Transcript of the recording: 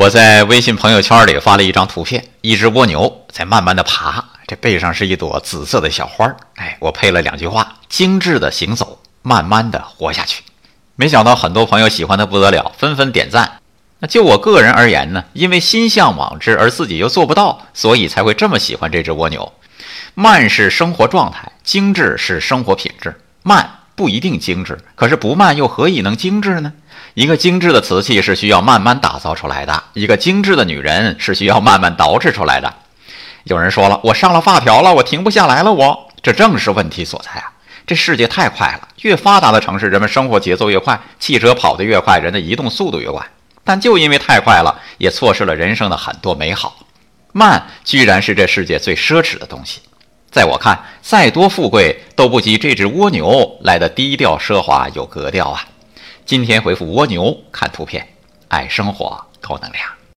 我在微信朋友圈里发了一张图片，一只蜗牛在慢慢的爬，这背上是一朵紫色的小花儿哎，我配了两句话：精致的行走，慢慢的活下去。没想到很多朋友喜欢的不得了，纷纷点赞。那就我个人而言呢，因为心向往之而自己又做不到，所以才会这么喜欢这只蜗牛。慢是生活状态，精致是生活品质。慢不一定精致，可是不慢又何以能精致呢？一个精致的瓷器是需要慢慢打造出来的，一个精致的女人是需要慢慢捯饬出来的。有人说了，我上了发条了，我停不下来了，我这正是问题所在啊！这世界太快了，越发达的城市，人们生活节奏越快，汽车跑得越快，人的移动速度越快。但就因为太快了，也错失了人生的很多美好。慢，居然是这世界最奢侈的东西。在我看，再多富贵都不及这只蜗牛来的低调奢华有格调啊！今天回复蜗牛看图片，爱生活，高能量。